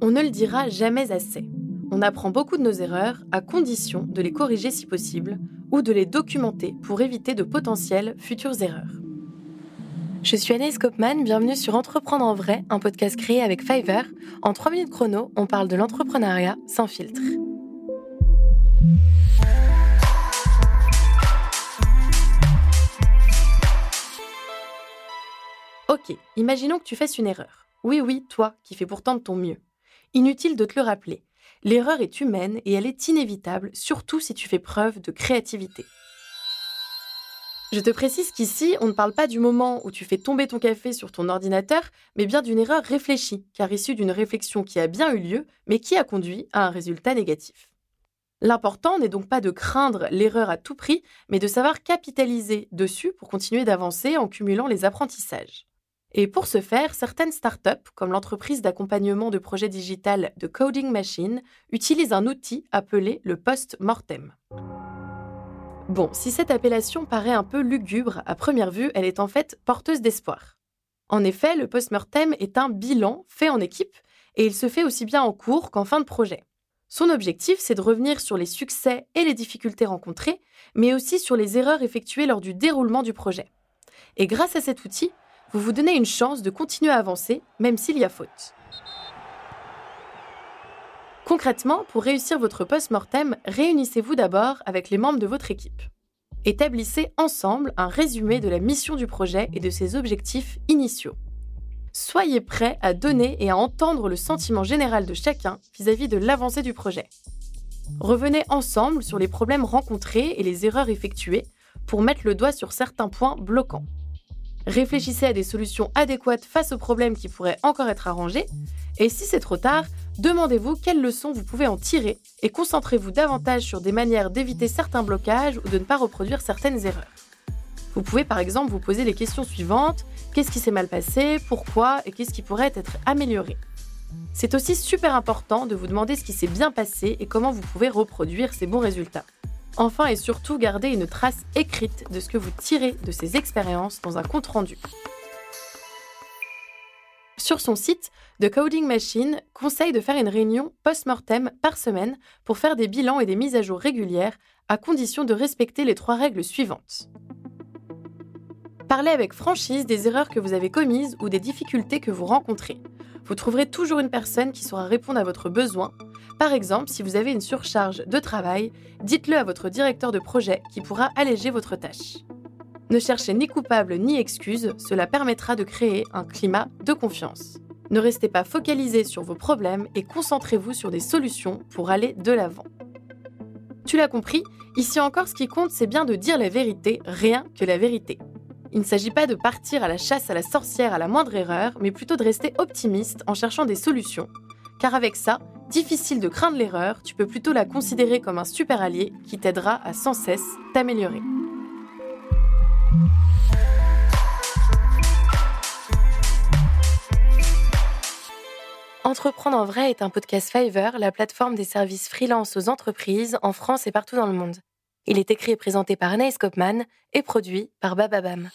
On ne le dira jamais assez. On apprend beaucoup de nos erreurs à condition de les corriger si possible ou de les documenter pour éviter de potentielles futures erreurs. Je suis Anaïs Kopman, bienvenue sur Entreprendre en vrai, un podcast créé avec Fiverr. En 3 minutes chrono, on parle de l'entrepreneuriat sans filtre. Ok, imaginons que tu fasses une erreur. Oui, oui, toi, qui fais pourtant de ton mieux. Inutile de te le rappeler. L'erreur est humaine et elle est inévitable, surtout si tu fais preuve de créativité. Je te précise qu'ici, on ne parle pas du moment où tu fais tomber ton café sur ton ordinateur, mais bien d'une erreur réfléchie, car issue d'une réflexion qui a bien eu lieu, mais qui a conduit à un résultat négatif. L'important n'est donc pas de craindre l'erreur à tout prix, mais de savoir capitaliser dessus pour continuer d'avancer en cumulant les apprentissages. Et pour ce faire, certaines startups, comme l'entreprise d'accompagnement de projets digital de Coding Machine, utilisent un outil appelé le post-mortem. Bon, si cette appellation paraît un peu lugubre, à première vue, elle est en fait porteuse d'espoir. En effet, le post-mortem est un bilan fait en équipe et il se fait aussi bien en cours qu'en fin de projet. Son objectif, c'est de revenir sur les succès et les difficultés rencontrées, mais aussi sur les erreurs effectuées lors du déroulement du projet. Et grâce à cet outil, vous vous donnez une chance de continuer à avancer, même s'il y a faute. Concrètement, pour réussir votre post-mortem, réunissez-vous d'abord avec les membres de votre équipe. Établissez ensemble un résumé de la mission du projet et de ses objectifs initiaux. Soyez prêts à donner et à entendre le sentiment général de chacun vis-à-vis de l'avancée du projet. Revenez ensemble sur les problèmes rencontrés et les erreurs effectuées pour mettre le doigt sur certains points bloquants. Réfléchissez à des solutions adéquates face aux problèmes qui pourraient encore être arrangés. Et si c'est trop tard, demandez-vous quelles leçons vous pouvez en tirer et concentrez-vous davantage sur des manières d'éviter certains blocages ou de ne pas reproduire certaines erreurs. Vous pouvez par exemple vous poser les questions suivantes. Qu'est-ce qui s'est mal passé? Pourquoi? Et qu'est-ce qui pourrait être amélioré? C'est aussi super important de vous demander ce qui s'est bien passé et comment vous pouvez reproduire ces bons résultats. Enfin et surtout, gardez une trace écrite de ce que vous tirez de ces expériences dans un compte-rendu. Sur son site, The Coding Machine conseille de faire une réunion post-mortem par semaine pour faire des bilans et des mises à jour régulières, à condition de respecter les trois règles suivantes. Parlez avec franchise des erreurs que vous avez commises ou des difficultés que vous rencontrez. Vous trouverez toujours une personne qui saura répondre à votre besoin par exemple, si vous avez une surcharge de travail, dites-le à votre directeur de projet qui pourra alléger votre tâche. Ne cherchez ni coupable ni excuse, cela permettra de créer un climat de confiance. Ne restez pas focalisé sur vos problèmes et concentrez-vous sur des solutions pour aller de l'avant. Tu l'as compris, ici encore ce qui compte c'est bien de dire la vérité, rien que la vérité. Il ne s'agit pas de partir à la chasse à la sorcière à la moindre erreur, mais plutôt de rester optimiste en cherchant des solutions. Car avec ça, difficile de craindre l'erreur, tu peux plutôt la considérer comme un super allié qui t'aidera à sans cesse t'améliorer. Entreprendre en vrai est un podcast Fiverr, la plateforme des services freelance aux entreprises en France et partout dans le monde. Il est écrit et présenté par Anaïs Kopman et produit par Bababam.